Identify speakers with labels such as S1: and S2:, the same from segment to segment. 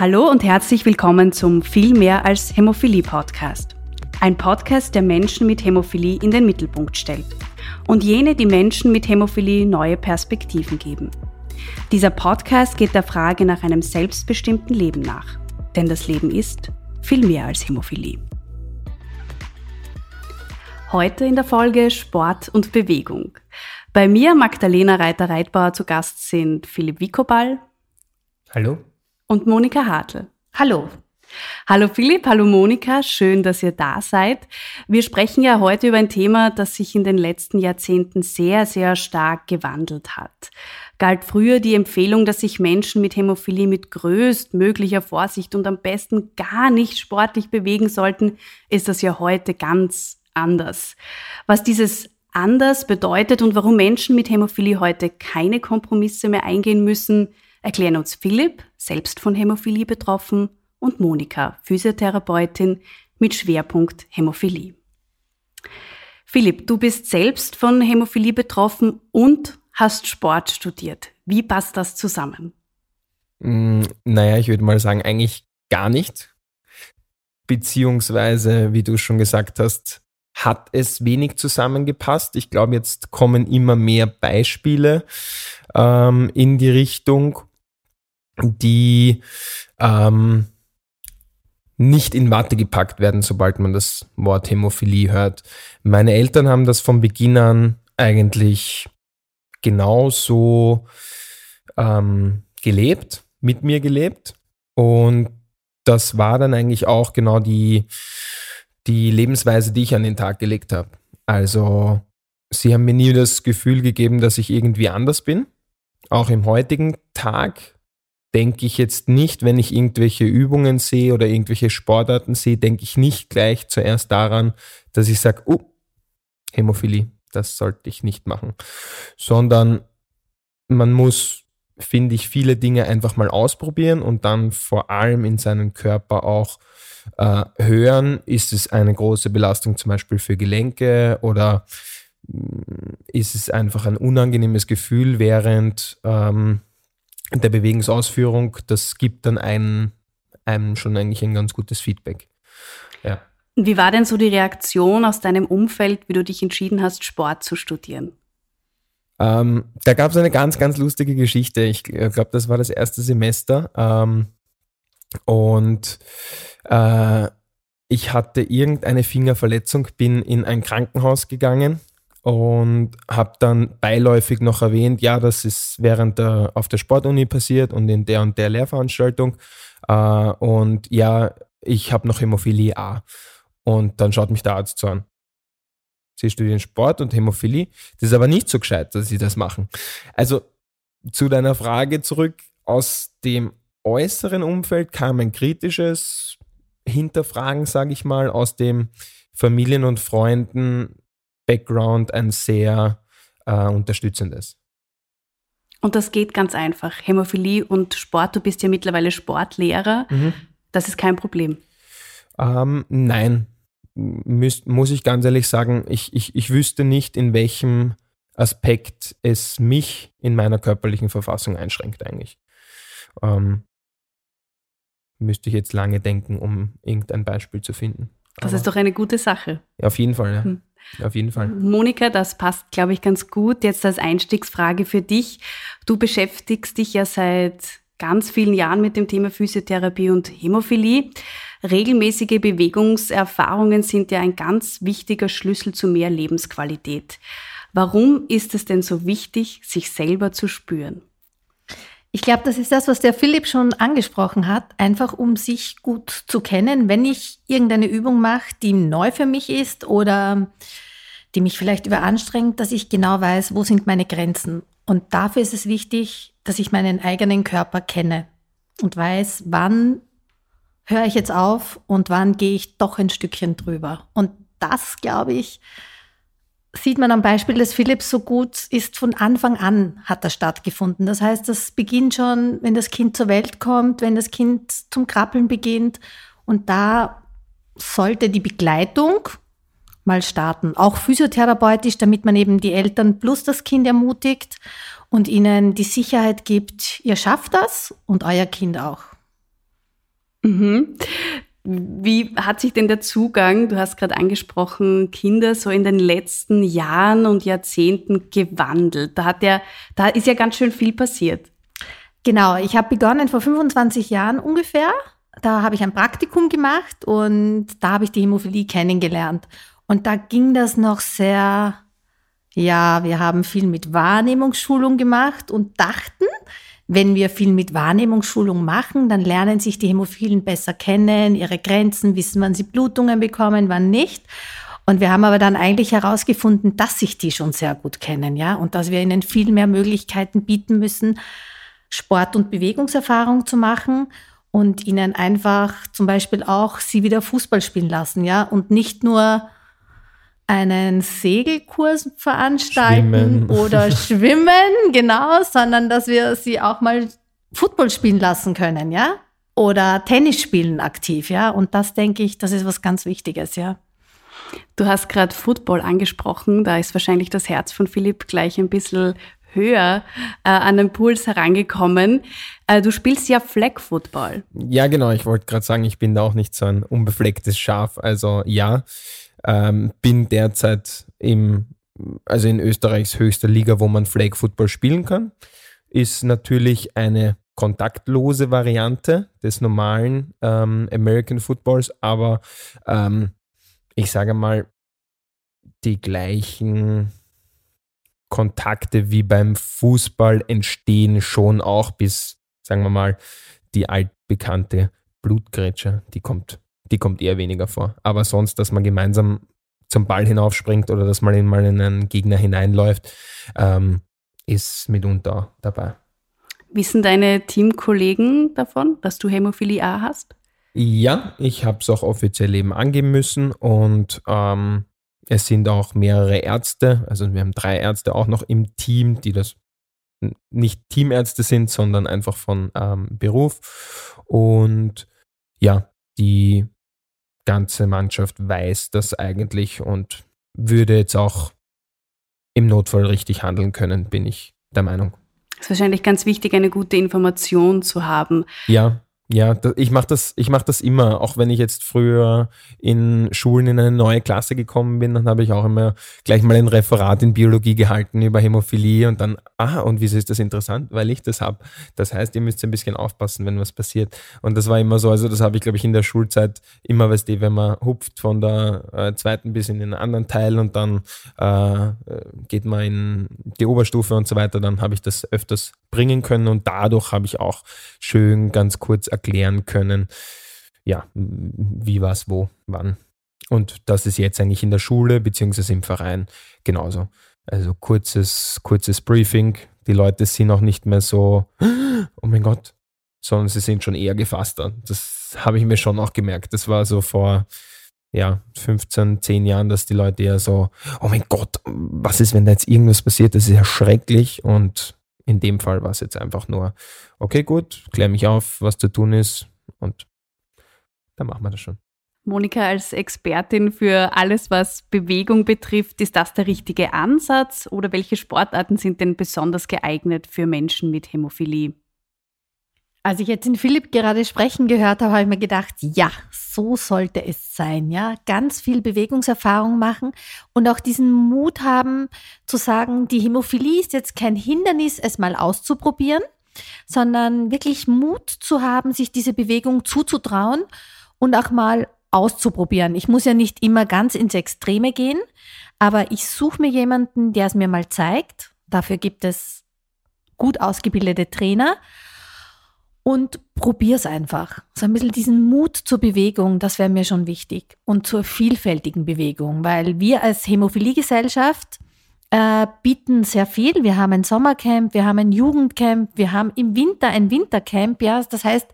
S1: Hallo und herzlich willkommen zum Viel mehr als Hämophilie Podcast. Ein Podcast, der Menschen mit Hämophilie in den Mittelpunkt stellt und jene, die Menschen mit Hämophilie neue Perspektiven geben. Dieser Podcast geht der Frage nach einem selbstbestimmten Leben nach. Denn das Leben ist viel mehr als Hämophilie. Heute in der Folge Sport und Bewegung. Bei mir, Magdalena Reiter-Reitbauer, zu Gast sind Philipp Wikoball.
S2: Hallo.
S1: Und Monika Hartl.
S3: Hallo.
S1: Hallo Philipp, hallo Monika, schön, dass ihr da seid. Wir sprechen ja heute über ein Thema, das sich in den letzten Jahrzehnten sehr, sehr stark gewandelt hat. Galt früher die Empfehlung, dass sich Menschen mit Hämophilie mit größtmöglicher Vorsicht und am besten gar nicht sportlich bewegen sollten, ist das ja heute ganz anders. Was dieses anders bedeutet und warum Menschen mit Hämophilie heute keine Kompromisse mehr eingehen müssen, erklären uns Philipp, selbst von Hämophilie betroffen, und Monika, Physiotherapeutin mit Schwerpunkt Hämophilie. Philipp, du bist selbst von Hämophilie betroffen und hast Sport studiert. Wie passt das zusammen?
S2: Mm, naja, ich würde mal sagen, eigentlich gar nicht. Beziehungsweise, wie du schon gesagt hast, hat es wenig zusammengepasst. Ich glaube, jetzt kommen immer mehr Beispiele ähm, in die Richtung, die ähm, nicht in Watte gepackt werden, sobald man das Wort Hämophilie hört. Meine Eltern haben das von Beginn an eigentlich genauso ähm, gelebt, mit mir gelebt. Und das war dann eigentlich auch genau die, die Lebensweise, die ich an den Tag gelegt habe. Also sie haben mir nie das Gefühl gegeben, dass ich irgendwie anders bin. Auch im heutigen Tag denke ich jetzt nicht, wenn ich irgendwelche Übungen sehe oder irgendwelche Sportarten sehe, denke ich nicht gleich zuerst daran, dass ich sage, oh, Hämophilie, das sollte ich nicht machen. Sondern man muss, finde ich, viele Dinge einfach mal ausprobieren und dann vor allem in seinen Körper auch äh, hören, ist es eine große Belastung zum Beispiel für Gelenke oder mm, ist es einfach ein unangenehmes Gefühl während ähm, der Bewegungsausführung. Das gibt dann einem, einem schon eigentlich ein ganz gutes Feedback.
S1: Ja. Wie war denn so die Reaktion aus deinem Umfeld, wie du dich entschieden hast, Sport zu studieren?
S2: Ähm, da gab es eine ganz, ganz lustige Geschichte. Ich glaube, das war das erste Semester. Ähm, und äh, ich hatte irgendeine Fingerverletzung, bin in ein Krankenhaus gegangen und habe dann beiläufig noch erwähnt, ja, das ist während der auf der Sportuni passiert und in der und der Lehrveranstaltung. Äh, und ja, ich habe noch Hämophilie A. Und dann schaut mich der Arzt so an. Sie studieren Sport und Hämophilie. Das ist aber nicht so gescheit, dass sie das machen. Also zu deiner Frage zurück. Aus dem äußeren Umfeld kam ein kritisches Hinterfragen, sage ich mal, aus dem Familien- und Freunden-Background ein sehr äh, unterstützendes.
S1: Und das geht ganz einfach. Hämophilie und Sport, du bist ja mittlerweile Sportlehrer. Mhm. Das ist kein Problem.
S2: Ähm, nein, Müs muss ich ganz ehrlich sagen, ich, ich, ich wüsste nicht, in welchem Aspekt es mich in meiner körperlichen Verfassung einschränkt eigentlich. Ähm, müsste ich jetzt lange denken, um irgendein Beispiel zu finden.
S1: Das Aber ist doch eine gute Sache.
S2: Ja, auf jeden Fall, ja. Hm. Auf jeden Fall.
S1: Monika, das passt, glaube ich, ganz gut. Jetzt als Einstiegsfrage für dich. Du beschäftigst dich ja seit ganz vielen Jahren mit dem Thema Physiotherapie und Hämophilie. Regelmäßige Bewegungserfahrungen sind ja ein ganz wichtiger Schlüssel zu mehr Lebensqualität. Warum ist es denn so wichtig, sich selber zu spüren?
S3: Ich glaube, das ist das, was der Philipp schon angesprochen hat, einfach um sich gut zu kennen. Wenn ich irgendeine Übung mache, die neu für mich ist oder die mich vielleicht überanstrengt, dass ich genau weiß, wo sind meine Grenzen. Und dafür ist es wichtig, dass ich meinen eigenen Körper kenne und weiß, wann höre ich jetzt auf und wann gehe ich doch ein Stückchen drüber. Und das, glaube ich, sieht man am Beispiel des Philips so gut, ist von Anfang an hat das stattgefunden. Das heißt, das beginnt schon, wenn das Kind zur Welt kommt, wenn das Kind zum Krabbeln beginnt. Und da sollte die Begleitung mal starten, auch physiotherapeutisch, damit man eben die Eltern plus das Kind ermutigt und ihnen die Sicherheit gibt, ihr schafft das und euer Kind auch.
S1: Mhm. Wie hat sich denn der Zugang, du hast gerade angesprochen, Kinder so in den letzten Jahren und Jahrzehnten gewandelt? Da hat ja, da ist ja ganz schön viel passiert.
S3: Genau, ich habe begonnen vor 25 Jahren ungefähr. Da habe ich ein Praktikum gemacht und da habe ich die Hämophilie kennengelernt. Und da ging das noch sehr, ja, wir haben viel mit Wahrnehmungsschulung gemacht und dachten, wenn wir viel mit Wahrnehmungsschulung machen, dann lernen sich die Hämophilen besser kennen, ihre Grenzen, wissen, wann sie Blutungen bekommen, wann nicht. Und wir haben aber dann eigentlich herausgefunden, dass sich die schon sehr gut kennen, ja, und dass wir ihnen viel mehr Möglichkeiten bieten müssen, Sport- und Bewegungserfahrung zu machen und ihnen einfach zum Beispiel auch sie wieder Fußball spielen lassen, ja, und nicht nur einen Segelkurs veranstalten schwimmen. oder schwimmen, genau, sondern dass wir sie auch mal Football spielen lassen können, ja? Oder Tennis spielen aktiv, ja? Und das denke ich, das ist was ganz Wichtiges, ja.
S1: Du hast gerade Football angesprochen, da ist wahrscheinlich das Herz von Philipp gleich ein bisschen höher äh, an den Puls herangekommen. Äh, du spielst ja Flag Football.
S2: Ja, genau. Ich wollte gerade sagen, ich bin da auch nicht so ein unbeflecktes Schaf. Also ja, ähm, bin derzeit im, also in Österreichs höchster Liga, wo man Flag Football spielen kann. Ist natürlich eine kontaktlose Variante des normalen ähm, American Footballs, aber ähm, ich sage mal, die gleichen Kontakte wie beim Fußball entstehen schon auch bis, sagen wir mal, die altbekannte Blutgrätsche, die kommt die kommt eher weniger vor. Aber sonst, dass man gemeinsam zum Ball hinaufspringt oder dass man in mal in einen Gegner hineinläuft, ähm, ist mitunter dabei.
S1: Wissen deine Teamkollegen davon, dass du Hämophilie A hast?
S2: Ja, ich habe es auch offiziell eben angeben müssen und ähm, es sind auch mehrere Ärzte, also wir haben drei Ärzte auch noch im Team, die das nicht Teamärzte sind, sondern einfach von ähm, Beruf. Und ja, die ganze Mannschaft weiß das eigentlich und würde jetzt auch im Notfall richtig handeln können, bin ich der Meinung.
S1: Es ist wahrscheinlich ganz wichtig, eine gute Information zu haben.
S2: Ja, ja, ich mache das, mach das immer, auch wenn ich jetzt früher in Schulen in eine neue Klasse gekommen bin, dann habe ich auch immer gleich mal ein Referat in Biologie gehalten über Hämophilie und dann, ah, und wieso ist das interessant? Weil ich das habe. Das heißt, ihr müsst ein bisschen aufpassen, wenn was passiert. Und das war immer so, also das habe ich, glaube ich, in der Schulzeit immer, weißt du, wenn man hupft von der äh, zweiten bis in den anderen Teil und dann äh, geht man in die Oberstufe und so weiter, dann habe ich das öfters bringen können und dadurch habe ich auch schön ganz kurz erklären können, ja, wie, was, wo, wann. Und das ist jetzt eigentlich in der Schule beziehungsweise im Verein genauso. Also kurzes, kurzes Briefing. Die Leute sind auch nicht mehr so, oh mein Gott, sondern sie sind schon eher gefasster. Das habe ich mir schon auch gemerkt. Das war so vor ja, 15, 10 Jahren, dass die Leute eher so, oh mein Gott, was ist, wenn da jetzt irgendwas passiert? Das ist ja schrecklich. Und in dem Fall war es jetzt einfach nur, okay, gut, klär mich auf, was zu tun ist und dann machen wir das schon.
S1: Monika, als Expertin für alles, was Bewegung betrifft, ist das der richtige Ansatz oder welche Sportarten sind denn besonders geeignet für Menschen mit Hämophilie?
S3: Als ich jetzt in Philipp gerade sprechen gehört habe, habe ich mir gedacht, ja, so sollte es sein, ja. Ganz viel Bewegungserfahrung machen und auch diesen Mut haben zu sagen, die Hämophilie ist jetzt kein Hindernis, es mal auszuprobieren, sondern wirklich Mut zu haben, sich diese Bewegung zuzutrauen und auch mal auszuprobieren. Ich muss ja nicht immer ganz ins Extreme gehen, aber ich suche mir jemanden, der es mir mal zeigt. Dafür gibt es gut ausgebildete Trainer und probier's einfach. So ein bisschen diesen Mut zur Bewegung, das wäre mir schon wichtig. Und zur vielfältigen Bewegung, weil wir als Hämophiliegesellschaft äh, bieten sehr viel. Wir haben ein Sommercamp, wir haben ein Jugendcamp, wir haben im Winter ein Wintercamp, ja. Das heißt,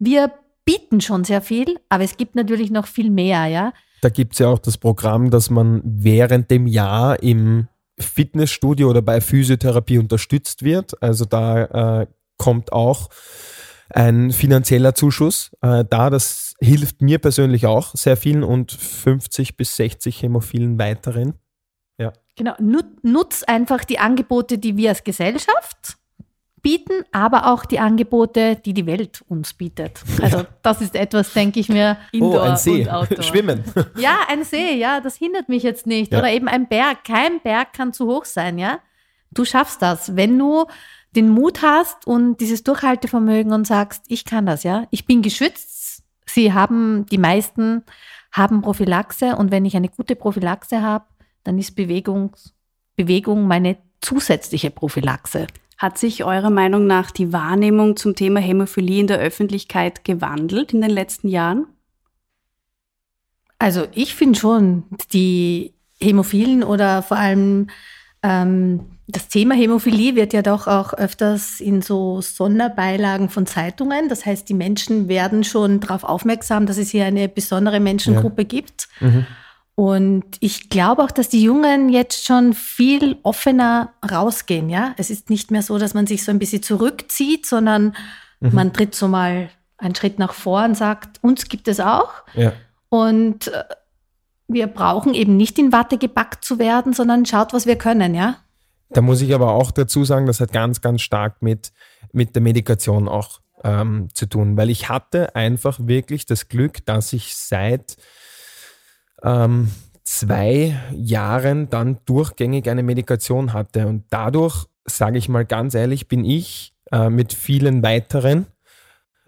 S3: wir bieten schon sehr viel, aber es gibt natürlich noch viel mehr, ja.
S2: Da gibt es ja auch das Programm, dass man während dem Jahr im Fitnessstudio oder bei Physiotherapie unterstützt wird. Also da äh, kommt auch ein finanzieller Zuschuss äh, da. Das hilft mir persönlich auch sehr vielen und 50 bis 60 Hämophilen weiteren.
S3: Ja. Genau, nut, nutz einfach die Angebote, die wir als Gesellschaft bieten, aber auch die Angebote, die die Welt uns bietet. Also das ist etwas, denke ich mir,
S2: Indoor oh, ein See. und Outdoor. Schwimmen.
S3: Ja, ein See, ja, das hindert mich jetzt nicht. Ja. Oder eben ein Berg. Kein Berg kann zu hoch sein, ja. Du schaffst das, wenn du den Mut hast und dieses Durchhaltevermögen und sagst, ich kann das, ja. Ich bin geschützt. Sie haben, die meisten haben Prophylaxe und wenn ich eine gute Prophylaxe habe, dann ist Bewegung, Bewegung meine zusätzliche Prophylaxe.
S1: Hat sich eurer Meinung nach die Wahrnehmung zum Thema Hämophilie in der Öffentlichkeit gewandelt in den letzten Jahren?
S3: Also ich finde schon, die Hämophilen oder vor allem ähm, das Thema Hämophilie wird ja doch auch öfters in so Sonderbeilagen von Zeitungen. Das heißt, die Menschen werden schon darauf aufmerksam, dass es hier eine besondere Menschengruppe ja. gibt. Mhm. Und ich glaube auch, dass die Jungen jetzt schon viel offener rausgehen. Ja, es ist nicht mehr so, dass man sich so ein bisschen zurückzieht, sondern mhm. man tritt so mal einen Schritt nach vor und sagt, uns gibt es auch. Ja. Und äh, wir brauchen eben nicht in Watte gepackt zu werden, sondern schaut, was wir können, ja.
S2: Da muss ich aber auch dazu sagen, das hat ganz, ganz stark mit, mit der Medikation auch ähm, zu tun, weil ich hatte einfach wirklich das Glück, dass ich seit ähm, zwei Jahren dann durchgängig eine Medikation hatte. Und dadurch, sage ich mal ganz ehrlich, bin ich äh, mit vielen weiteren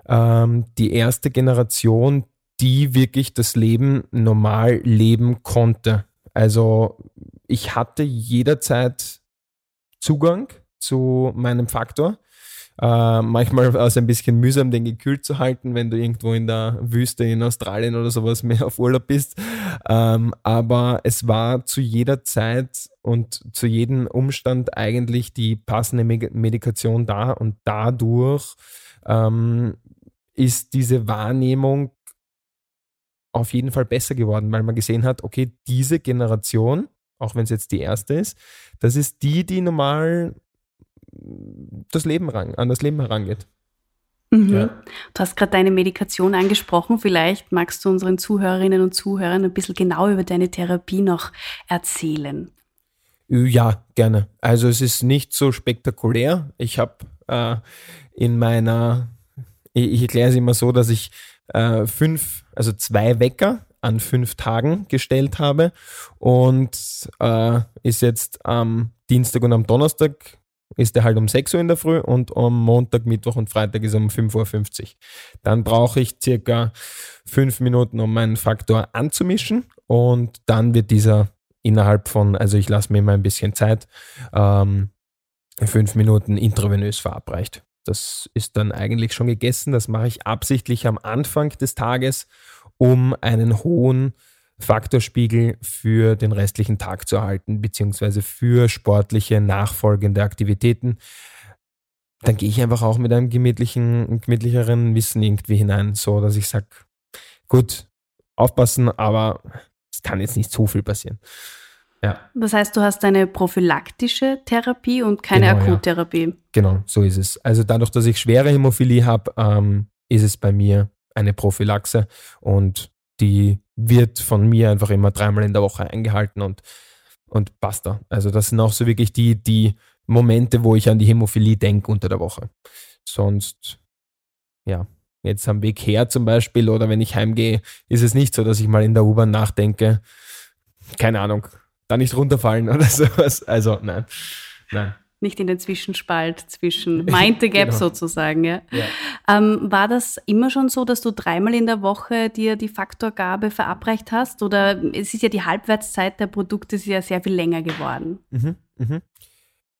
S2: ähm, die erste Generation, die wirklich das Leben normal leben konnte. Also ich hatte jederzeit Zugang zu meinem Faktor. Äh, manchmal war es ein bisschen mühsam, den gekühlt zu halten, wenn du irgendwo in der Wüste in Australien oder sowas mehr auf Urlaub bist. Ähm, aber es war zu jeder Zeit und zu jedem Umstand eigentlich die passende Medikation da und dadurch ähm, ist diese Wahrnehmung auf jeden Fall besser geworden, weil man gesehen hat, okay, diese Generation, auch wenn es jetzt die erste ist, das ist die, die normal das Leben ran, an das Leben herangeht.
S1: Mhm. Ja. Du hast gerade deine Medikation angesprochen. Vielleicht magst du unseren Zuhörerinnen und Zuhörern ein bisschen genau über deine Therapie noch erzählen.
S2: Ja, gerne. Also es ist nicht so spektakulär. Ich habe äh, in meiner, ich, ich erkläre es immer so, dass ich äh, fünf, also zwei Wecker an fünf Tagen gestellt habe und äh, ist jetzt am Dienstag und am Donnerstag ist er halt um 6 Uhr in der Früh und am Montag, Mittwoch und Freitag ist er um 5.50 Uhr. Dann brauche ich circa fünf Minuten, um meinen Faktor anzumischen und dann wird dieser innerhalb von, also ich lasse mir immer ein bisschen Zeit, ähm, fünf Minuten intravenös verabreicht. Das ist dann eigentlich schon gegessen. Das mache ich absichtlich am Anfang des Tages, um einen hohen Faktorspiegel für den restlichen Tag zu erhalten, beziehungsweise für sportliche nachfolgende Aktivitäten, dann gehe ich einfach auch mit einem gemütlichen, gemütlicheren Wissen irgendwie hinein, so dass ich sage, gut, aufpassen, aber es kann jetzt nicht zu viel passieren.
S1: Ja. Das heißt, du hast eine prophylaktische Therapie und keine genau, Akuttherapie. Ja.
S2: Genau, so ist es. Also dadurch, dass ich schwere Hämophilie habe, ähm, ist es bei mir eine Prophylaxe und die wird von mir einfach immer dreimal in der Woche eingehalten und, und basta. Also das sind auch so wirklich die, die Momente, wo ich an die Hämophilie denke unter der Woche. Sonst, ja, jetzt am Weg her zum Beispiel oder wenn ich heimgehe, ist es nicht so, dass ich mal in der U-Bahn nachdenke, keine Ahnung, da nicht runterfallen oder sowas. Also nein, nein
S1: nicht in den Zwischenspalt zwischen Mind the Gap genau. sozusagen. Ja. ja. Ähm, war das immer schon so, dass du dreimal in der Woche dir die Faktorgabe verabreicht hast? Oder es ist ja die Halbwertszeit der Produkte ist ja sehr viel länger geworden. Mhm,
S2: mhm.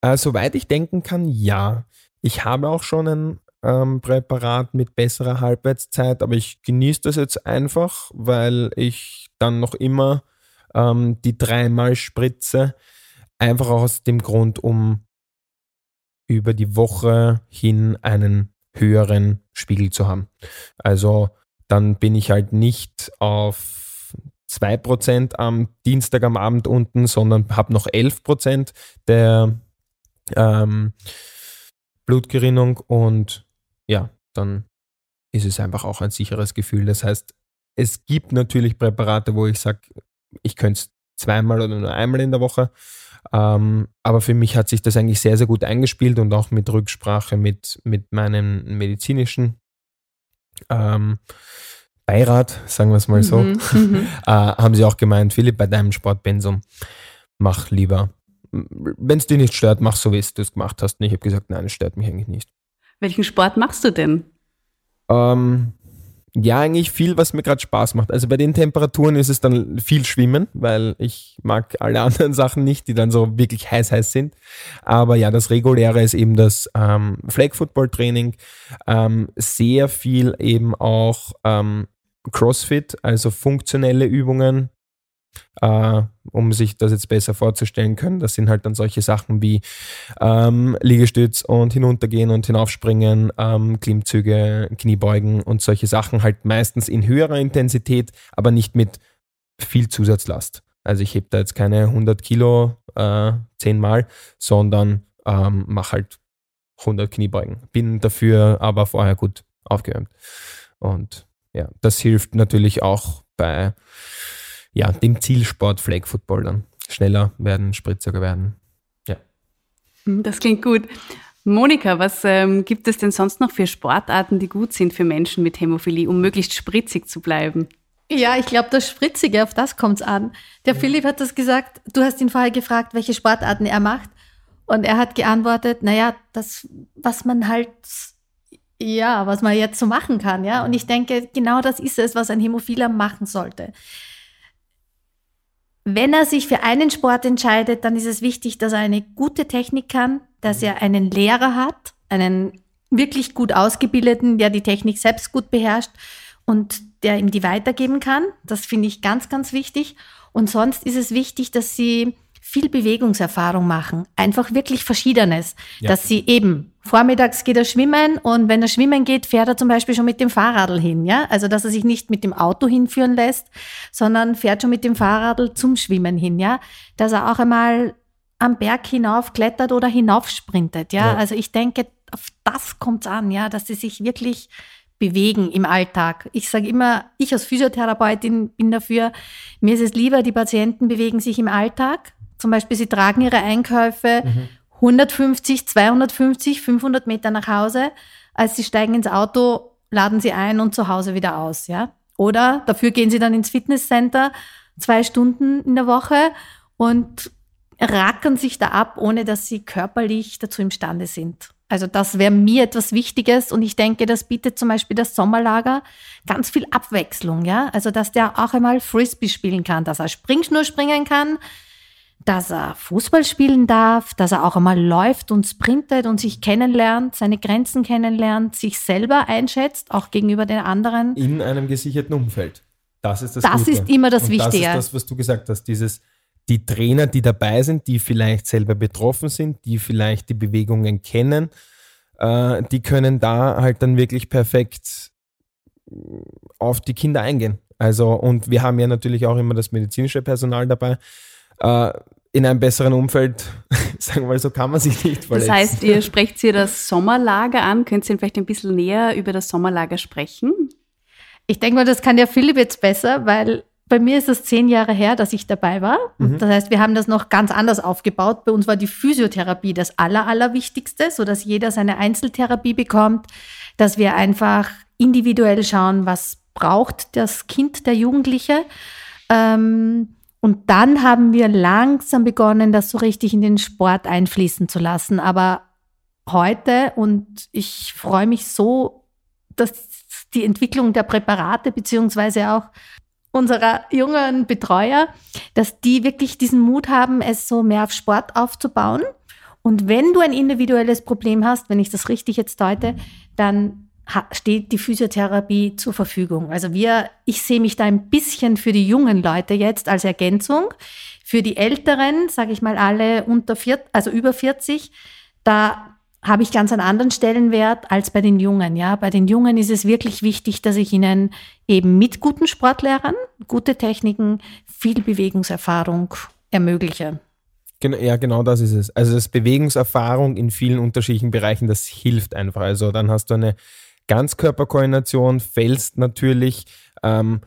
S2: Äh, soweit ich denken kann, ja. Ich habe auch schon ein ähm, Präparat mit besserer Halbwertszeit, aber ich genieße das jetzt einfach, weil ich dann noch immer ähm, die dreimal spritze. Einfach aus dem Grund, um über die Woche hin einen höheren Spiegel zu haben. Also dann bin ich halt nicht auf 2% am Dienstag am Abend unten, sondern habe noch 11% der ähm, Blutgerinnung und ja, dann ist es einfach auch ein sicheres Gefühl. Das heißt, es gibt natürlich Präparate, wo ich sage, ich könnte es zweimal oder nur einmal in der Woche, Ähm, aber für mich hat sich das eigentlich sehr, sehr gut eingespielt und auch mit Rücksprache mit, mit meinem medizinischen ähm, Beirat, sagen wir es mal so, mhm, mhm. äh, haben sie auch gemeint, Philipp, bei deinem Sportpensum, mach lieber. Wenn es dich nicht stört, mach so, wie du es gemacht hast. Und ich habe gesagt, nein, es stört mich eigentlich nicht.
S1: Welchen Sport machst du denn?
S2: Ähm, ja, eigentlich viel, was mir gerade Spaß macht. Also bei den Temperaturen ist es dann viel Schwimmen, weil ich mag alle anderen Sachen nicht, die dann so wirklich heiß, heiß sind. Aber ja, das Reguläre ist eben das ähm, Flag Football Training. Ähm, sehr viel eben auch ähm, CrossFit, also funktionelle Übungen, äh, um sich das jetzt besser vorzustellen können. Das sind halt dann solche Sachen wie ähm, Liegestütz und hinuntergehen und hinaufspringen, ähm, Klimmzüge, Kniebeugen und solche Sachen halt meistens in höherer Intensität, aber nicht mit viel Zusatzlast. Also ich hebe da jetzt keine 100 Kilo äh, zehnmal, sondern ähm, mache halt 100 Kniebeugen. Bin dafür aber vorher gut aufgewärmt. Und ja, das hilft natürlich auch bei ja, dem Zielsport Flag Football dann. Schneller werden, spritziger werden. Ja.
S1: Hm, das klingt gut. Monika, was ähm, gibt es denn sonst noch für Sportarten, die gut sind für Menschen mit Hämophilie, um möglichst spritzig zu bleiben?
S3: Ja, ich glaube, das Spritzige, auf das kommt es an. Der ja. Philipp hat das gesagt, du hast ihn vorher gefragt, welche Sportarten er macht. Und er hat geantwortet, naja, das, was man halt, ja, was man jetzt so machen kann, ja. Und ich denke, genau das ist es, was ein Hämophiler machen sollte. Wenn er sich für einen Sport entscheidet, dann ist es wichtig, dass er eine gute Technik kann, dass er einen Lehrer hat, einen wirklich gut ausgebildeten, der die Technik selbst gut beherrscht und der ihm die weitergeben kann. Das finde ich ganz, ganz wichtig. Und sonst ist es wichtig, dass sie viel Bewegungserfahrung machen. Einfach wirklich Verschiedenes. Ja. Dass sie eben, vormittags geht er schwimmen und wenn er schwimmen geht, fährt er zum Beispiel schon mit dem Fahrradl hin, ja. Also, dass er sich nicht mit dem Auto hinführen lässt, sondern fährt schon mit dem Fahrradl zum Schwimmen hin, ja. Dass er auch einmal am Berg hinauf klettert oder hinauf sprintet, ja. ja. Also, ich denke, auf das kommt es an, ja, dass sie sich wirklich bewegen im Alltag. Ich sage immer, ich als Physiotherapeutin bin dafür, mir ist es lieber, die Patienten bewegen sich im Alltag, zum Beispiel, sie tragen ihre Einkäufe mhm. 150, 250, 500 Meter nach Hause, als sie steigen ins Auto, laden sie ein und zu Hause wieder aus, ja. Oder dafür gehen sie dann ins Fitnesscenter zwei Stunden in der Woche und rackern sich da ab, ohne dass sie körperlich dazu imstande sind. Also das wäre mir etwas Wichtiges und ich denke, das bietet zum Beispiel das Sommerlager ganz viel Abwechslung, ja. Also dass der auch einmal Frisbee spielen kann, dass er Springschnur springen kann, dass er Fußball spielen darf, dass er auch einmal läuft und sprintet und sich kennenlernt, seine Grenzen kennenlernt, sich selber einschätzt, auch gegenüber den anderen.
S2: In einem gesicherten Umfeld. Das ist das
S3: Das
S2: Gute.
S3: ist immer das und Wichtige.
S2: Das ist das, was du gesagt hast, dieses die Trainer, die dabei sind, die vielleicht selber betroffen sind, die vielleicht die Bewegungen kennen, äh, die können da halt dann wirklich perfekt auf die Kinder eingehen. Also, und wir haben ja natürlich auch immer das medizinische Personal dabei. Äh, in einem besseren Umfeld, sagen wir mal so, kann man sich nicht verletzen.
S1: Das heißt, ihr sprecht hier das Sommerlager an. Könnt ihr vielleicht ein bisschen näher über das Sommerlager sprechen?
S3: Ich denke mal, das kann ja Philipp jetzt besser, weil bei mir ist es zehn Jahre her, dass ich dabei war. Mhm. Das heißt, wir haben das noch ganz anders aufgebaut. Bei uns war die Physiotherapie das Aller, Allerwichtigste, sodass jeder seine Einzeltherapie bekommt, dass wir einfach individuell schauen, was braucht das Kind, der Jugendliche. Ähm, und dann haben wir langsam begonnen, das so richtig in den Sport einfließen zu lassen. Aber heute, und ich freue mich so, dass die Entwicklung der Präparate beziehungsweise auch unserer jungen Betreuer, dass die wirklich diesen Mut haben, es so mehr auf Sport aufzubauen. Und wenn du ein individuelles Problem hast, wenn ich das richtig jetzt deute, dann steht die Physiotherapie zur Verfügung. Also wir, ich sehe mich da ein bisschen für die jungen Leute jetzt als Ergänzung. Für die Älteren, sage ich mal alle unter 40, also über 40, da habe ich ganz einen anderen Stellenwert als bei den Jungen. Ja, bei den Jungen ist es wirklich wichtig, dass ich ihnen eben mit guten Sportlehrern, gute Techniken, viel Bewegungserfahrung ermögliche.
S2: Ja, genau das ist es. Also das Bewegungserfahrung in vielen unterschiedlichen Bereichen, das hilft einfach. Also dann hast du eine Ganzkörperkoordination, fällst natürlich. Ähm,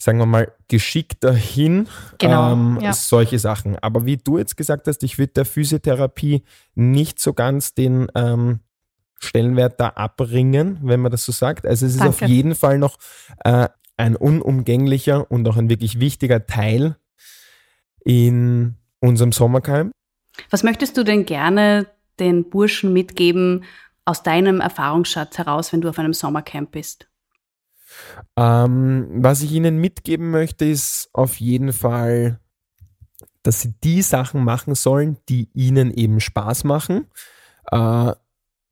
S2: sagen wir mal, geschickter hin.
S3: Genau,
S2: ähm,
S3: ja.
S2: Solche Sachen. Aber wie du jetzt gesagt hast, ich würde der Physiotherapie nicht so ganz den ähm, Stellenwert da abbringen, wenn man das so sagt. Also es ist
S3: Danke.
S2: auf jeden Fall noch äh, ein unumgänglicher und auch ein wirklich wichtiger Teil in unserem Sommercamp.
S1: Was möchtest du denn gerne den Burschen mitgeben aus deinem Erfahrungsschatz heraus, wenn du auf einem Sommercamp bist?
S2: Ähm, was ich Ihnen mitgeben möchte, ist auf jeden Fall, dass Sie die Sachen machen sollen, die Ihnen eben Spaß machen. Äh,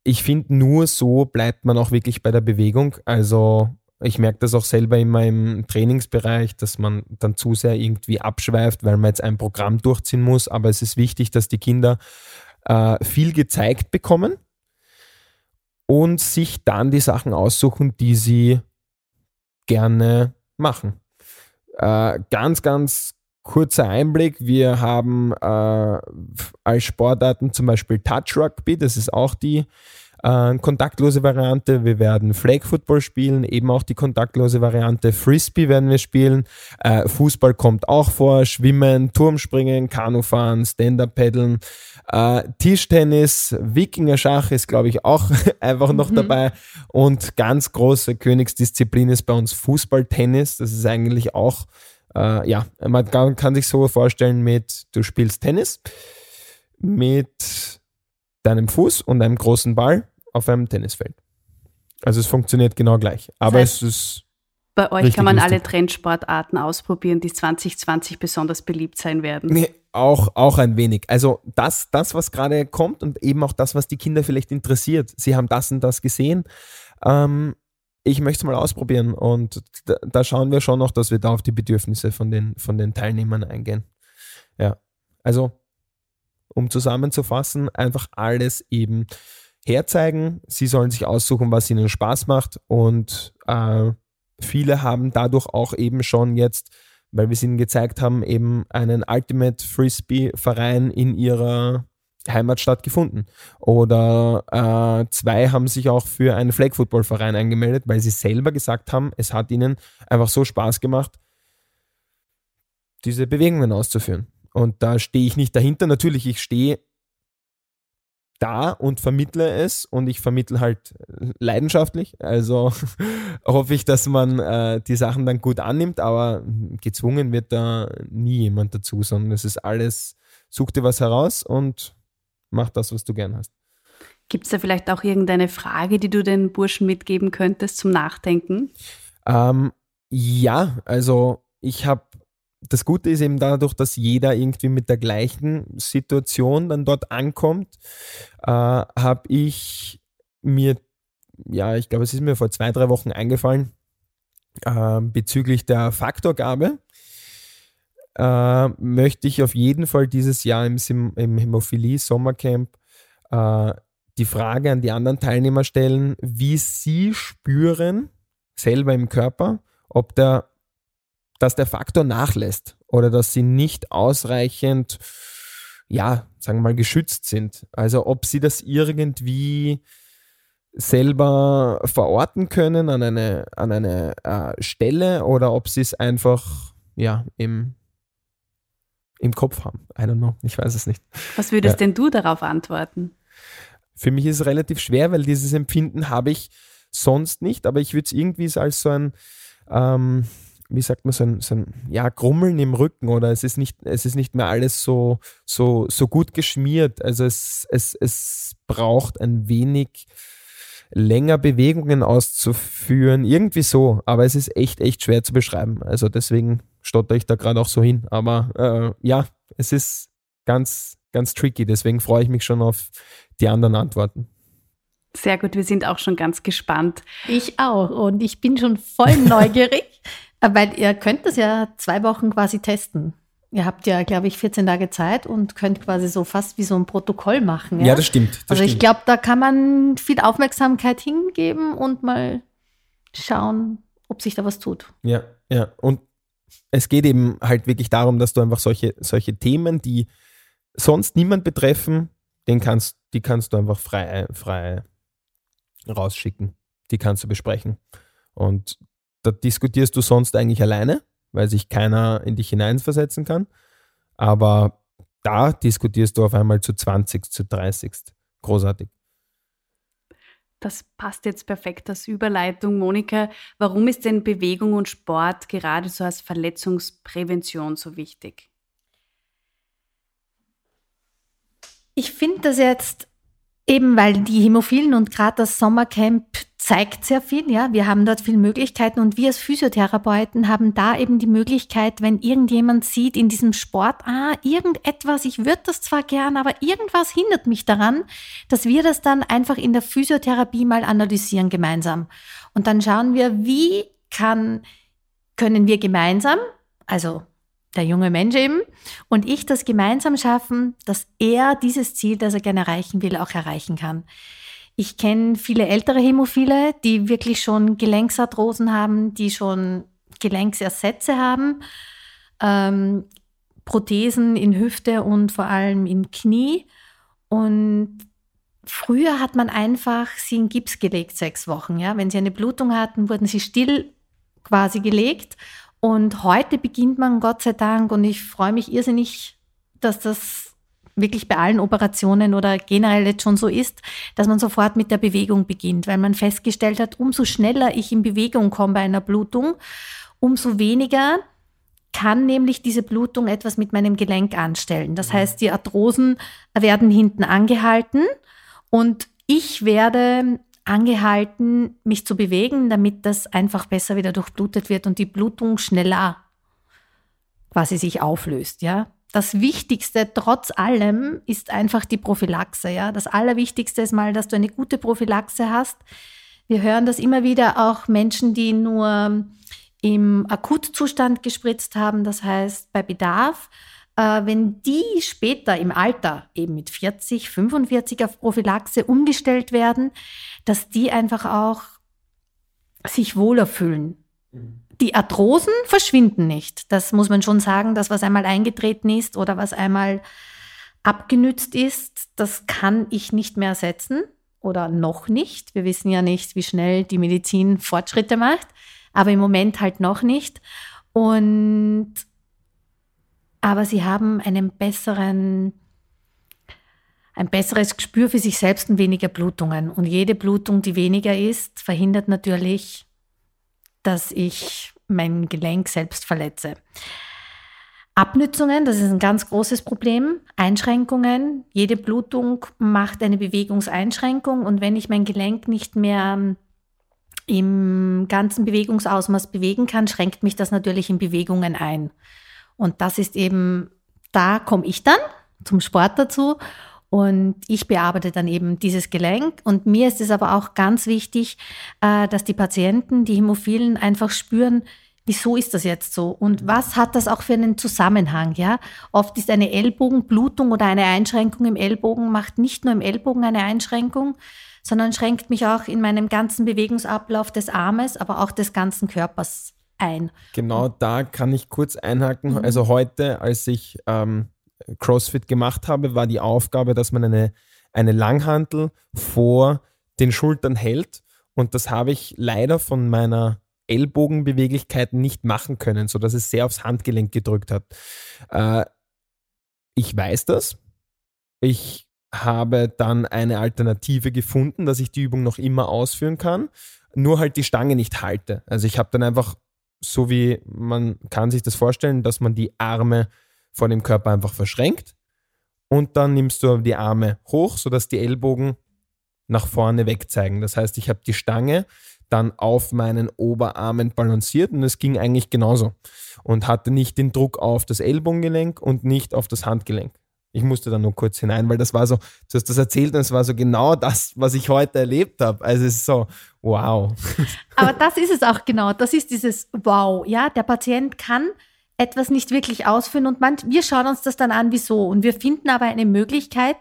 S2: ich finde, nur so bleibt man auch wirklich bei der Bewegung. Also ich merke das auch selber in meinem Trainingsbereich, dass man dann zu sehr irgendwie abschweift, weil man jetzt ein Programm durchziehen muss. Aber es ist wichtig, dass die Kinder äh, viel gezeigt bekommen und sich dann die Sachen aussuchen, die sie gerne machen. Äh, ganz, ganz kurzer Einblick. Wir haben äh, als Sportarten zum Beispiel Touch Rugby, das ist auch die äh, kontaktlose Variante. Wir werden Flag Football spielen, eben auch die kontaktlose Variante. Frisbee werden wir spielen. Äh, Fußball kommt auch vor. Schwimmen, Turmspringen, Kanufahren, Stand-Up-Paddeln. Äh, Tischtennis, Wikinger-Schach ist, glaube ich, auch einfach noch
S3: Mhm.
S2: dabei. Und ganz große Königsdisziplin ist bei uns Fußball-Tennis. Das ist eigentlich auch, äh, ja, man kann, kann sich so vorstellen mit, du spielst Tennis mit deinem Fuß und einem großen Ball auf einem Tennisfeld. Also es funktioniert genau gleich. Aber
S1: heißt-
S2: es ist
S1: Bei euch kann man
S2: lustig.
S1: alle Trendsportarten ausprobieren, die 2020 besonders beliebt sein werden.
S2: Nee, auch, auch ein wenig. Also das, das, was gerade kommt und eben auch das, was die Kinder vielleicht interessiert. Sie haben das und das gesehen. Ähm, ich möchte es mal ausprobieren und da, da schauen wir schon noch, dass wir da auf die Bedürfnisse von den, von den Teilnehmern eingehen. Ja, also um zusammenzufassen, einfach alles eben herzeigen. Sie sollen sich aussuchen, was ihnen Spaß macht und äh, viele haben dadurch auch eben schon jetzt weil wir es ihnen gezeigt haben, eben einen Ultimate Frisbee Verein in ihrer Heimatstadt gefunden. Oder äh, zwei haben sich auch für einen Flag Football Verein angemeldet, weil sie selber gesagt haben, es hat ihnen einfach so Spaß gemacht, diese Bewegungen auszuführen. Und da stehe ich nicht dahinter. Natürlich, ich stehe da und vermittle es und ich vermittle halt leidenschaftlich. Also hoffe ich, dass man äh, die Sachen dann gut annimmt, aber gezwungen wird da nie jemand dazu, sondern es ist alles, such dir was heraus und mach das, was du gern hast.
S1: Gibt es da vielleicht auch irgendeine Frage, die du den Burschen mitgeben könntest zum Nachdenken?
S2: Ähm, ja, also ich habe, das Gute ist eben dadurch, dass jeder irgendwie mit der gleichen Situation dann dort ankommt, äh, habe ich mir, ja, ich glaube, es ist mir vor zwei, drei Wochen eingefallen, äh, bezüglich der Faktorgabe. Äh, möchte ich auf jeden Fall dieses Jahr im, im Hämophilie Sommercamp äh, die Frage an die anderen Teilnehmer stellen, wie sie spüren, selber im Körper, ob der, dass der Faktor nachlässt oder dass sie nicht ausreichend, ja, sagen wir mal, geschützt sind. Also ob sie das irgendwie selber verorten können an eine, an eine äh, Stelle oder ob sie es einfach, ja, im, im Kopf haben. I don't know, ich weiß es nicht.
S1: Was würdest
S2: Ja.
S1: denn du darauf antworten?
S2: Für mich ist es relativ schwer, weil dieses Empfinden habe ich sonst nicht, aber ich würde es irgendwie als so ein, ähm, wie sagt man, so ein, so ein ja, Grummeln im Rücken oder es ist nicht, es ist nicht mehr alles so, so, so gut geschmiert. Also es, es, es braucht ein wenig länger Bewegungen auszuführen, irgendwie so, aber es ist echt, echt schwer zu beschreiben. Also deswegen stotter ich da gerade auch so hin. Aber äh, ja, es ist ganz, ganz tricky, deswegen freue ich mich schon auf die anderen Antworten.
S1: Sehr gut, wir sind auch schon ganz gespannt.
S3: Ich auch. Und ich bin schon voll neugierig, weil ihr könnt das ja zwei Wochen quasi testen. Ihr habt ja, glaube ich, 14 Tage Zeit und könnt quasi so fast wie so ein Protokoll machen. Ja,
S2: Ja, das stimmt. Das
S3: also ich glaube, da kann man viel Aufmerksamkeit hingeben und mal schauen, ob sich da was tut.
S2: Ja, ja. Und es geht eben halt wirklich darum, dass du einfach solche, solche Themen, die sonst niemand betreffen, den kannst, die kannst du einfach frei, frei rausschicken. Die kannst du besprechen. Und da diskutierst du sonst eigentlich alleine. weil sich keiner in dich hineinversetzen kann. Aber da diskutierst du auf einmal zu 20, zu 30. Großartig.
S1: Das passt jetzt perfekt als Überleitung. Monika, warum ist denn Bewegung und Sport gerade so als Verletzungsprävention so wichtig?
S3: Ich finde das jetzt eben, weil die Hämophilen und gerade das Sommercamp zeigt sehr viel, ja. Wir haben dort viele Möglichkeiten und wir als Physiotherapeuten haben da eben die Möglichkeit, wenn irgendjemand sieht in diesem Sport, ah, irgendetwas, ich würde das zwar gern, aber irgendwas hindert mich daran, dass wir das dann einfach in der Physiotherapie mal analysieren gemeinsam. Und dann schauen wir, wie kann, können wir gemeinsam, also der junge Mensch eben, und ich das gemeinsam schaffen, dass er dieses Ziel, das er gerne erreichen will, auch erreichen kann. Ich kenne viele ältere Hämophile, die wirklich schon Gelenksarthrosen haben, die schon Gelenksersätze haben, ähm, Prothesen in Hüfte und vor allem in Knie. Und früher hat man einfach sie in Gips gelegt, sechs Wochen. Ja? Wenn sie eine Blutung hatten, wurden sie still quasi gelegt. Und heute beginnt man, Gott sei Dank, und ich freue mich irrsinnig, dass das wirklich bei allen Operationen oder generell jetzt schon so ist, dass man sofort mit der Bewegung beginnt, weil man festgestellt hat, umso schneller ich in Bewegung komme bei einer Blutung, umso weniger kann nämlich diese Blutung etwas mit meinem Gelenk anstellen. Das heißt, die Arthrosen werden hinten angehalten und ich werde angehalten, mich zu bewegen, damit das einfach besser wieder durchblutet wird und die Blutung schneller quasi sich auflöst, ja das Wichtigste trotz allem ist einfach die Prophylaxe. Ja? Das Allerwichtigste ist mal, dass du eine gute Prophylaxe hast. Wir hören das immer wieder auch Menschen, die nur im Akutzustand gespritzt haben, das heißt bei Bedarf. Äh, wenn die später im Alter, eben mit 40, 45 auf Prophylaxe umgestellt werden, dass die einfach auch sich wohler fühlen. Mhm die Arthrosen verschwinden nicht. Das muss man schon sagen, das, was einmal eingetreten ist oder was einmal abgenützt ist, das kann ich nicht mehr ersetzen oder noch nicht. Wir wissen ja nicht, wie schnell die Medizin Fortschritte macht, aber im Moment halt noch nicht. Und aber sie haben einen besseren ein besseres Gespür für sich selbst und weniger Blutungen. Und jede Blutung, die weniger ist, verhindert natürlich dass ich mein Gelenk selbst verletze. Abnützungen, das ist ein ganz großes Problem. Einschränkungen. Jede Blutung macht eine Bewegungseinschränkung und wenn ich mein Gelenk nicht mehr ähm, im ganzen Bewegungsausmaß bewegen kann, schränkt mich das natürlich in Bewegungen ein. Und das ist eben, da komme ich dann zum Sport dazu und ich bearbeite dann eben dieses Gelenk. Und mir ist es aber auch ganz wichtig, äh, dass die Patienten, die Hämophilen einfach spüren, wieso ist das jetzt so? Und was hat das auch für einen Zusammenhang? Ja, oft ist eine Ellbogenblutung oder eine Einschränkung im Ellbogen macht nicht nur im Ellbogen eine Einschränkung, sondern schränkt mich auch in meinem ganzen Bewegungsablauf des Armes, aber auch des ganzen Körpers ein.
S2: Genau da kann ich kurz einhaken. Mhm. Also heute, als ich ähm, CrossFit gemacht habe, war die Aufgabe, dass man eine, eine Langhantel vor den Schultern hält. Und das habe ich leider von meiner Ellbogenbeweglichkeit nicht machen können, sodass es sehr aufs Handgelenk gedrückt hat. Äh, ich weiß das. Ich habe dann eine Alternative gefunden, dass ich die Übung noch immer ausführen kann, nur halt die Stange nicht halte. Also ich habe dann einfach, so wie man kann sich das vorstellen, dass man die Arme vor dem Körper einfach verschränkt und dann nimmst du die Arme hoch, sodass die Ellbogen nach vorne wegzeigen. Das heißt, ich habe die Stange dann auf meinen Oberarmen balanciert und es ging eigentlich genauso und hatte nicht den Druck auf das Ellbogengelenk und nicht auf das Handgelenk. Ich musste da nur kurz hinein, weil das war so, du hast das erzählt und es war so genau das, was ich heute erlebt habe. Also es ist so, wow.
S3: Aber das ist es auch genau. Das ist dieses Wow. Ja, der Patient kann etwas nicht wirklich ausführen und manch, wir schauen uns das dann an, wieso. Und wir finden aber eine Möglichkeit,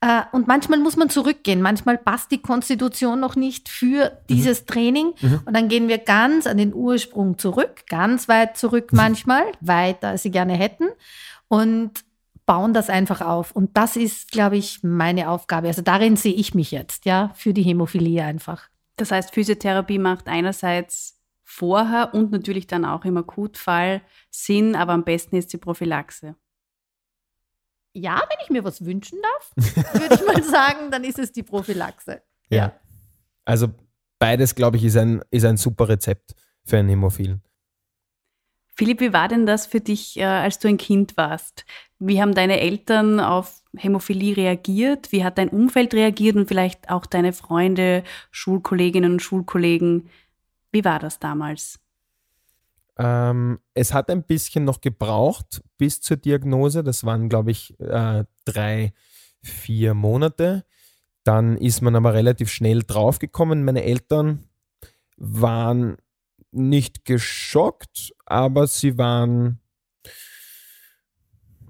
S3: äh, und manchmal muss man zurückgehen. Manchmal passt die Konstitution noch nicht für mhm. dieses mhm. Training. Mhm. Und dann gehen wir ganz an den Ursprung zurück, ganz weit zurück mhm. manchmal, weiter als sie gerne hätten. Und bauen das einfach auf. Und das ist, glaube ich, meine Aufgabe. Also darin sehe ich mich jetzt, ja, für die Hämophilie einfach.
S1: Das heißt, Physiotherapie macht einerseits vorher und natürlich dann auch im Akutfall sind, aber am besten ist die Prophylaxe.
S3: Ja, wenn ich mir was wünschen darf, würde ich mal sagen, dann ist es die Prophylaxe.
S2: Ja. ja. Also beides, glaube ich, ist ein, ist ein super Rezept für einen Hämophilen.
S1: Philipp, wie war denn das für dich, äh, als du ein Kind warst? Wie haben deine Eltern auf Hämophilie reagiert? Wie hat dein Umfeld reagiert und vielleicht auch deine Freunde, Schulkolleginnen und Schulkollegen? Wie war das damals?
S2: Ähm, es hat ein bisschen noch gebraucht bis zur Diagnose. Das waren, glaube ich, äh, drei, vier Monate. Dann ist man aber relativ schnell draufgekommen. Meine Eltern waren nicht geschockt, aber sie waren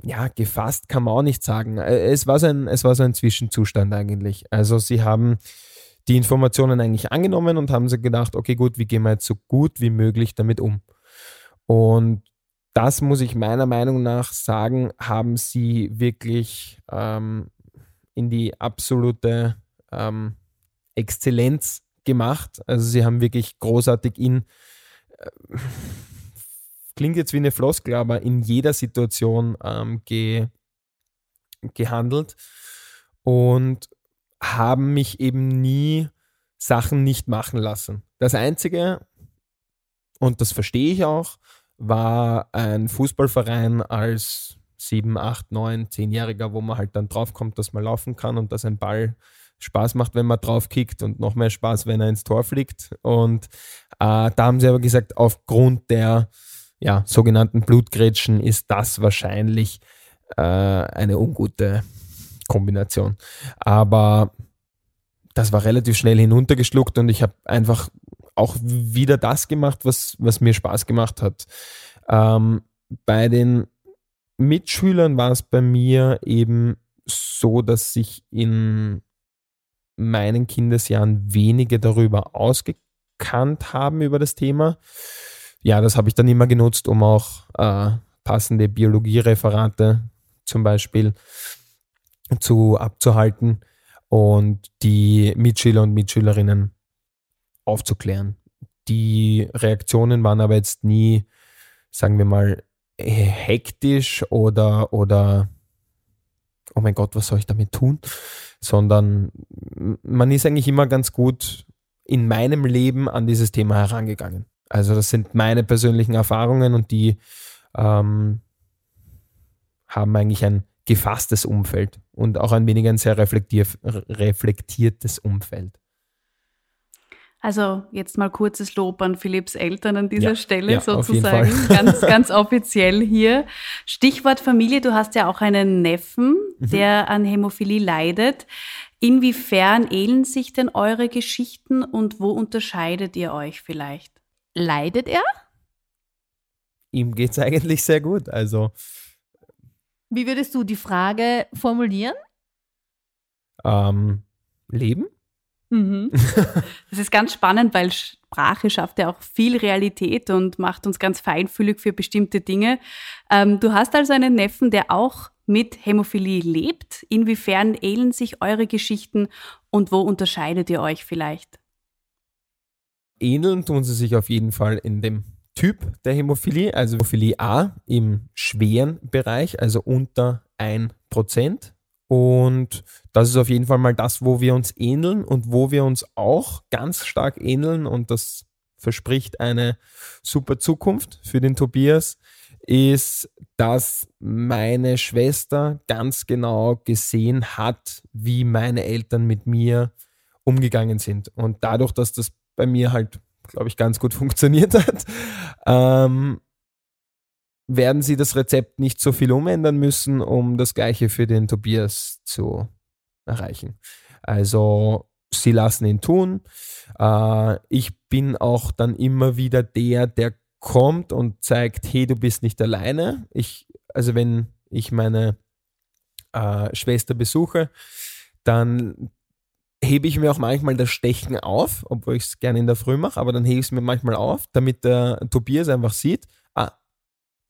S2: ja, gefasst kann man auch nicht sagen. Äh, es war so ein, es war so ein Zwischenzustand eigentlich. Also sie haben die Informationen eigentlich angenommen und haben sie gedacht, okay, gut, wie gehen wir jetzt so gut wie möglich damit um? Und das muss ich meiner Meinung nach sagen, haben sie wirklich ähm, in die absolute ähm, Exzellenz gemacht. Also sie haben wirklich großartig in klingt jetzt wie eine Floskel, aber in jeder Situation ähm, ge, gehandelt und haben mich eben nie Sachen nicht machen lassen. Das Einzige, und das verstehe ich auch, war ein Fußballverein als 7, 8, 9, 10-Jähriger, wo man halt dann draufkommt, dass man laufen kann und dass ein Ball Spaß macht, wenn man drauf kickt und noch mehr Spaß, wenn er ins Tor fliegt. Und äh, da haben sie aber gesagt, aufgrund der ja, sogenannten Blutgrätschen ist das wahrscheinlich äh, eine ungute Kombination. Aber das war relativ schnell hinuntergeschluckt und ich habe einfach auch wieder das gemacht, was, was mir Spaß gemacht hat. Ähm, bei den Mitschülern war es bei mir eben so, dass sich in meinen Kindesjahren wenige darüber ausgekannt haben über das Thema. Ja, das habe ich dann immer genutzt, um auch äh, passende Biologiereferate zum Beispiel zu abzuhalten und die Mitschüler und Mitschülerinnen aufzuklären. Die Reaktionen waren aber jetzt nie, sagen wir mal, hektisch oder, oder oh mein Gott, was soll ich damit tun? Sondern man ist eigentlich immer ganz gut in meinem Leben an dieses Thema herangegangen. Also das sind meine persönlichen Erfahrungen und die ähm, haben eigentlich ein gefasstes Umfeld und auch ein wenig ein sehr reflektier reflektiertes Umfeld.
S1: Also jetzt mal kurzes Lob an Philipps Eltern an dieser ja, Stelle ja, sozusagen, ganz, ganz offiziell hier. Stichwort Familie, du hast ja auch einen Neffen, mhm. der an Hämophilie leidet. Inwiefern ähneln sich denn eure Geschichten und wo unterscheidet ihr euch vielleicht?
S3: Leidet er?
S2: Ihm geht es eigentlich sehr gut. Also.
S3: Wie würdest du die Frage formulieren?
S2: Ähm, leben?
S1: Mhm. Das ist ganz spannend, weil Sprache schafft ja auch viel Realität und macht uns ganz feinfühlig für bestimmte Dinge. Ähm, du hast also einen Neffen, der auch mit Hämophilie lebt. Inwiefern ähneln sich eure Geschichten und wo unterscheidet ihr euch vielleicht?
S2: Ähneln tun sie sich auf jeden Fall in dem Typ der Hämophilie, also Hämophilie A im schweren Bereich, also unter 1%. Und das ist auf jeden Fall mal das, wo wir uns ähneln und wo wir uns auch ganz stark ähneln. Und das verspricht eine super Zukunft für den Tobias, ist, dass meine Schwester ganz genau gesehen hat, wie meine Eltern mit mir umgegangen sind. Und dadurch, dass das bei mir halt, glaube ich, ganz gut funktioniert hat, ähm, werden sie das Rezept nicht so viel umändern müssen, um das Gleiche für den Tobias zu erreichen. Also sie lassen ihn tun. Äh, ich bin auch dann immer wieder der, der kommt und zeigt, hey, du bist nicht alleine. Ich, also wenn ich meine äh, Schwester besuche, dann hebe ich mir auch manchmal das Stechen auf, obwohl ich es gerne in der Früh mache, aber dann hebe ich es mir manchmal auf, damit der Tobias einfach sieht,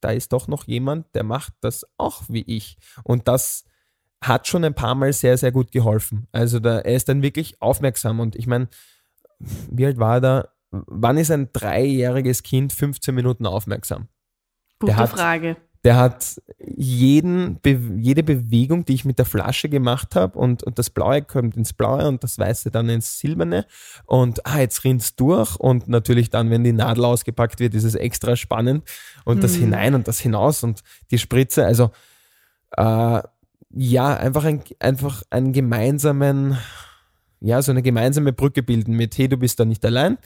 S2: da ist doch noch jemand, der macht das auch wie ich. Und das hat schon ein paar Mal sehr, sehr gut geholfen. Also da, er ist dann wirklich aufmerksam und ich meine, wie alt war er da? wann ist ein dreijähriges Kind 15 Minuten aufmerksam?
S1: Gute Frage.
S2: Der hat jeden, jede Bewegung, die ich mit der Flasche gemacht habe und, und das Blaue kommt ins Blaue und das Weiße dann ins Silberne und ah, jetzt rinnt's durch und natürlich dann, wenn die Nadel ausgepackt wird, ist es extra spannend und hm. das hinein und das hinaus und die Spritze, also äh, ja, einfach, ein, einfach einen gemeinsamen, ja, so eine gemeinsame Brücke bilden mit, hey, du bist da nicht allein,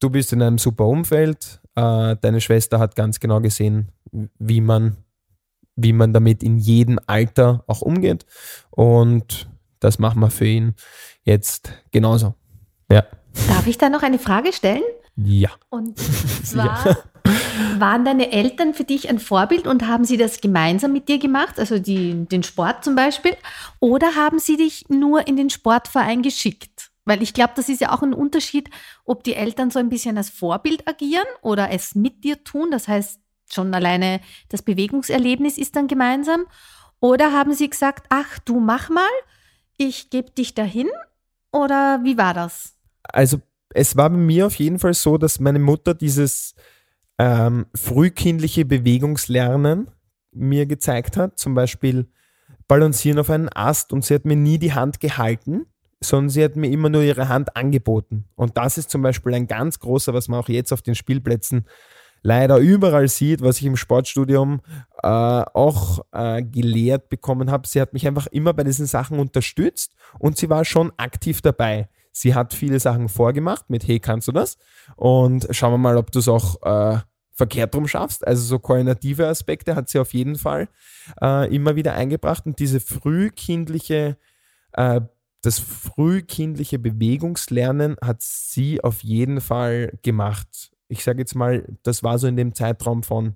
S2: du bist in einem super Umfeld, äh, deine Schwester hat ganz genau gesehen, wie man, wie man damit in jedem Alter auch umgeht. Und das machen wir für ihn jetzt genauso. Ja.
S3: Darf ich da noch eine Frage stellen?
S2: Ja.
S3: Und zwar, ja. waren deine Eltern für dich ein Vorbild und haben sie das gemeinsam mit dir gemacht, also die, den Sport zum Beispiel? Oder haben sie dich nur in den Sportverein geschickt? Weil ich glaube, das ist ja auch ein Unterschied, ob die Eltern so ein bisschen als Vorbild agieren oder es mit dir tun. Das heißt, schon alleine das Bewegungserlebnis ist dann gemeinsam. Oder haben sie gesagt, ach, du mach mal, ich gebe dich dahin? Oder wie war das?
S2: Also es war bei mir auf jeden Fall so, dass meine Mutter dieses ähm, frühkindliche Bewegungslernen mir gezeigt hat. Zum Beispiel balancieren auf einen Ast und sie hat mir nie die Hand gehalten, sondern sie hat mir immer nur ihre Hand angeboten. Und das ist zum Beispiel ein ganz großer, was man auch jetzt auf den Spielplätzen leider überall sieht, was ich im Sportstudium äh, auch äh, gelehrt bekommen habe. Sie hat mich einfach immer bei diesen Sachen unterstützt und sie war schon aktiv dabei. Sie hat viele Sachen vorgemacht mit, hey, kannst du das? Und schauen wir mal, ob du es auch äh, verkehrt rum schaffst. Also so koordinative Aspekte hat sie auf jeden Fall äh, immer wieder eingebracht und diese frühkindliche äh, das frühkindliche Bewegungslernen hat sie auf jeden Fall gemacht. Ich sage jetzt mal, das war so in dem Zeitraum von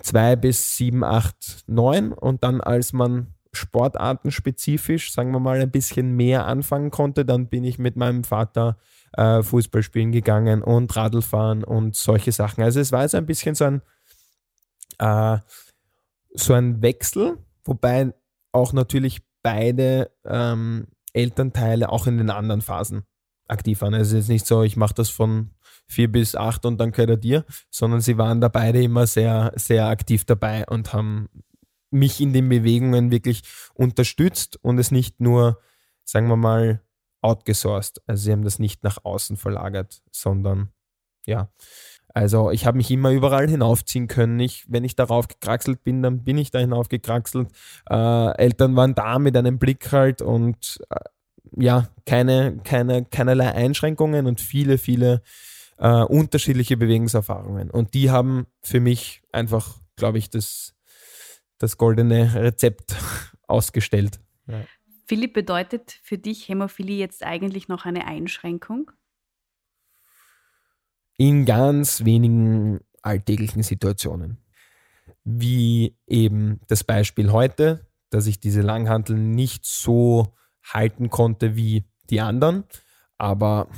S2: zwei bis sieben, acht, neun. Und dann, als man sportartenspezifisch, sagen wir mal, ein bisschen mehr anfangen konnte, dann bin ich mit meinem Vater äh, Fußball spielen gegangen und Radlfahren und solche Sachen. Also es war so ein bisschen so ein, äh, so ein Wechsel, wobei auch natürlich beide ähm, Elternteile auch in den anderen Phasen aktiv waren. Also es ist nicht so, ich mache das von vier bis acht und dann gehört er dir, sondern sie waren da beide immer sehr, sehr aktiv dabei und haben mich in den Bewegungen wirklich unterstützt und es nicht nur, sagen wir mal, outgesourced. Also sie haben das nicht nach außen verlagert, sondern ja. Also ich habe mich immer überall hinaufziehen können. Ich, wenn ich darauf gekraxelt bin, dann bin ich da hinaufgekraxelt. Äh, Eltern waren da mit einem Blick halt und äh, ja, keine, keine, keinerlei Einschränkungen und viele, viele äh, unterschiedliche Bewegungserfahrungen. Und die haben für mich einfach, glaube ich, das, das goldene Rezept ausgestellt. Ja.
S1: Philipp, bedeutet für dich Hämophilie jetzt eigentlich noch eine Einschränkung?
S2: In ganz wenigen alltäglichen Situationen. Wie eben das Beispiel heute, dass ich diese Langhantel nicht so halten konnte wie die anderen. Aber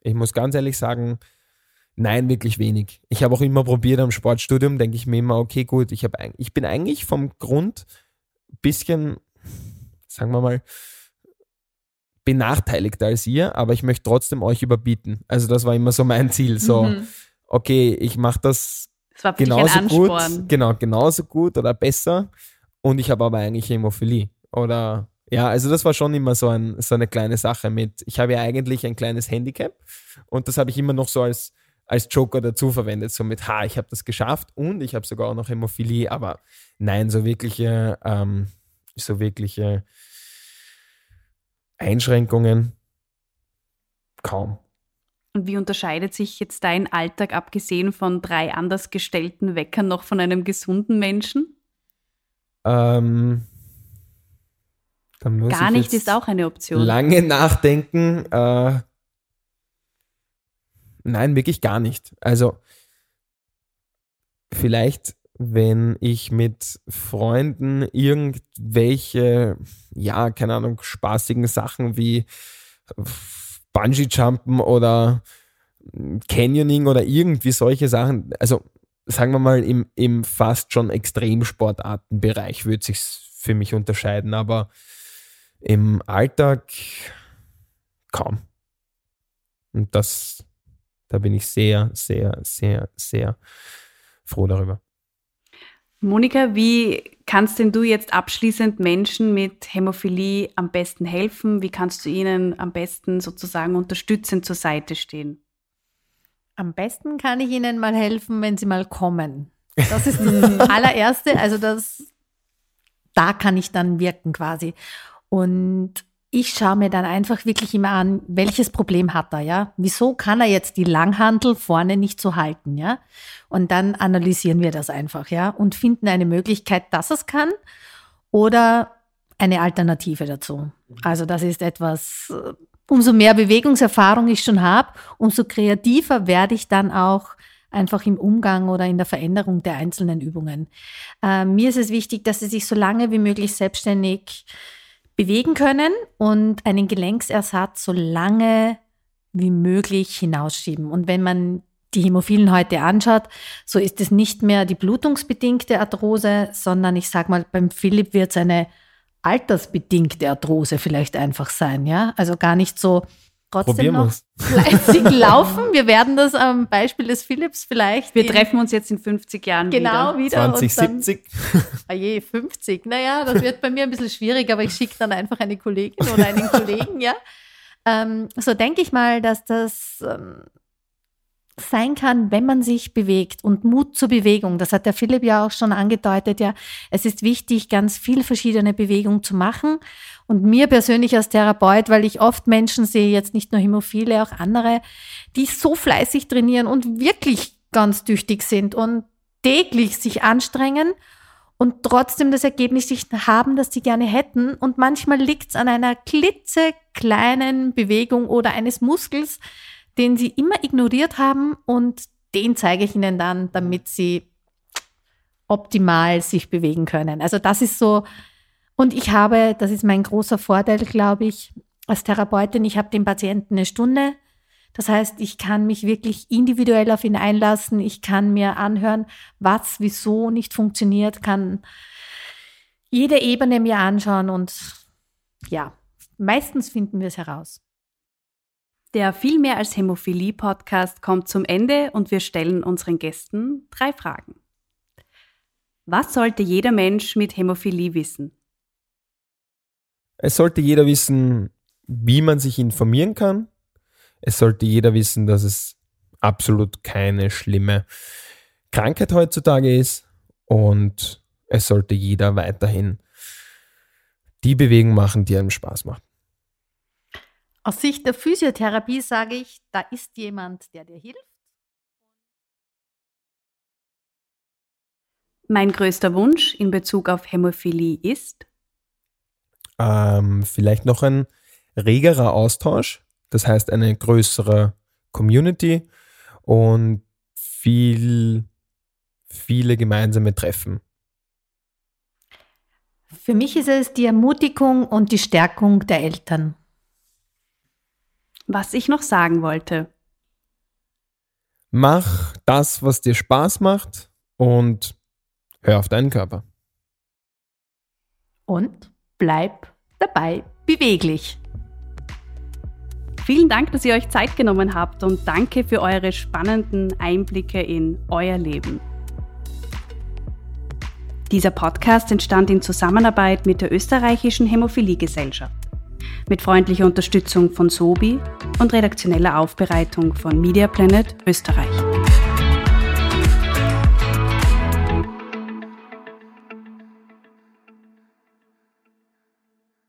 S2: ich muss ganz ehrlich sagen, nein, wirklich wenig. Ich habe auch immer probiert am Sportstudium, denke ich mir immer, okay, gut, ich, hab, ich bin eigentlich vom Grund ein bisschen, sagen wir mal, benachteiligter als ihr, aber ich möchte trotzdem euch überbieten. Also das war immer so mein Ziel. So, mhm. okay, ich mache das, das genauso gut, genau, genauso gut oder besser und ich habe aber eigentlich Hämophilie. Oder ja, also das war schon immer so, ein, so eine kleine Sache mit, ich habe ja eigentlich ein kleines Handicap und das habe ich immer noch so als, als Joker dazu verwendet, so mit, ha, ich habe das geschafft und ich habe sogar auch noch Hämophilie, aber nein, so wirkliche, ähm, so wirkliche Einschränkungen kaum.
S1: Und wie unterscheidet sich jetzt dein Alltag, abgesehen von drei anders gestellten Weckern, noch von einem gesunden Menschen?
S2: Ähm,
S1: Gar nicht ist auch eine Option.
S2: Lange nachdenken. Äh, nein, wirklich gar nicht. Also vielleicht, wenn ich mit Freunden irgendwelche, ja, keine Ahnung, spaßigen Sachen wie Bungee-Jumpen oder Canyoning oder irgendwie solche Sachen, also sagen wir mal im, im fast schon Extremsportartenbereich würde sich für mich unterscheiden, aber im Alltag kaum. Und das, da bin ich sehr, sehr, sehr, sehr froh darüber.
S1: Monika, wie kannst denn du jetzt abschließend Menschen mit Hämophilie am besten helfen? Wie kannst du ihnen am besten sozusagen unterstützend zur Seite stehen?
S3: Am besten kann ich ihnen mal helfen, wenn sie mal kommen. Das ist das allererste. Also das, da kann ich dann wirken quasi. Und ich schaue mir dann einfach wirklich immer an, welches Problem hat er, ja? Wieso kann er jetzt die Langhandel vorne nicht so halten, ja? Und dann analysieren wir das einfach, ja? Und finden eine Möglichkeit, dass es kann oder eine Alternative dazu. Also das ist etwas, äh, umso mehr Bewegungserfahrung ich schon habe, umso kreativer werde ich dann auch einfach im Umgang oder in der Veränderung der einzelnen Übungen. Äh, mir ist es wichtig, dass sie sich so lange wie möglich selbstständig bewegen können und einen Gelenksersatz so lange wie möglich hinausschieben. Und wenn man die Hämophilen heute anschaut, so ist es nicht mehr die blutungsbedingte Arthrose, sondern ich sage mal, beim Philipp wird es eine altersbedingte Arthrose vielleicht einfach sein, ja? Also gar nicht so trotzdem noch fleißig laufen. Wir werden das am Beispiel des Philips vielleicht.
S1: Wir treffen uns jetzt in 50 Jahren
S3: genau
S1: wieder.
S3: Genau,
S2: wieder. 2070.
S3: Ah je, 50. Naja, das wird bei mir ein bisschen schwierig, aber ich schicke dann einfach eine Kollegin oder einen Kollegen, ja. Ähm, so denke ich mal, dass das ähm, sein kann, wenn man sich bewegt und Mut zur Bewegung. Das hat der Philipp ja auch schon angedeutet. Ja, es ist wichtig, ganz viel verschiedene Bewegungen zu machen. Und mir persönlich als Therapeut, weil ich oft Menschen sehe, jetzt nicht nur Hämophile, auch andere, die so fleißig trainieren und wirklich ganz tüchtig sind und täglich sich anstrengen und trotzdem das Ergebnis nicht haben, das sie gerne hätten. Und manchmal liegt es an einer klitzekleinen Bewegung oder eines Muskels, den sie immer ignoriert haben und den zeige ich ihnen dann, damit sie optimal sich bewegen können. Also das ist so, und ich habe, das ist mein großer Vorteil, glaube ich, als Therapeutin, ich habe den Patienten eine Stunde. Das heißt, ich kann mich wirklich individuell auf ihn einlassen. Ich kann mir anhören, was, wieso nicht funktioniert, kann jede Ebene mir anschauen und ja, meistens finden wir es heraus.
S1: Der Viel mehr als Hämophilie Podcast kommt zum Ende und wir stellen unseren Gästen drei Fragen. Was sollte jeder Mensch mit Hämophilie wissen?
S2: Es sollte jeder wissen, wie man sich informieren kann. Es sollte jeder wissen, dass es absolut keine schlimme Krankheit heutzutage ist. Und es sollte jeder weiterhin die Bewegung machen, die einem Spaß macht.
S3: Aus Sicht der Physiotherapie sage ich, da ist jemand, der dir hilft.
S1: Mein größter Wunsch in Bezug auf Hämophilie ist?
S2: Ähm, vielleicht noch ein regerer Austausch, das heißt eine größere Community und viel, viele gemeinsame Treffen.
S3: Für mich ist es die Ermutigung und die Stärkung der Eltern
S1: was ich noch sagen wollte.
S2: Mach das, was dir Spaß macht und hör auf deinen Körper.
S3: Und bleib dabei beweglich.
S1: Vielen Dank, dass ihr euch Zeit genommen habt und danke für eure spannenden Einblicke in euer Leben. Dieser Podcast entstand in Zusammenarbeit mit der österreichischen Hämophilie Gesellschaft mit freundlicher Unterstützung von Sobi und redaktioneller Aufbereitung von Media Planet Österreich.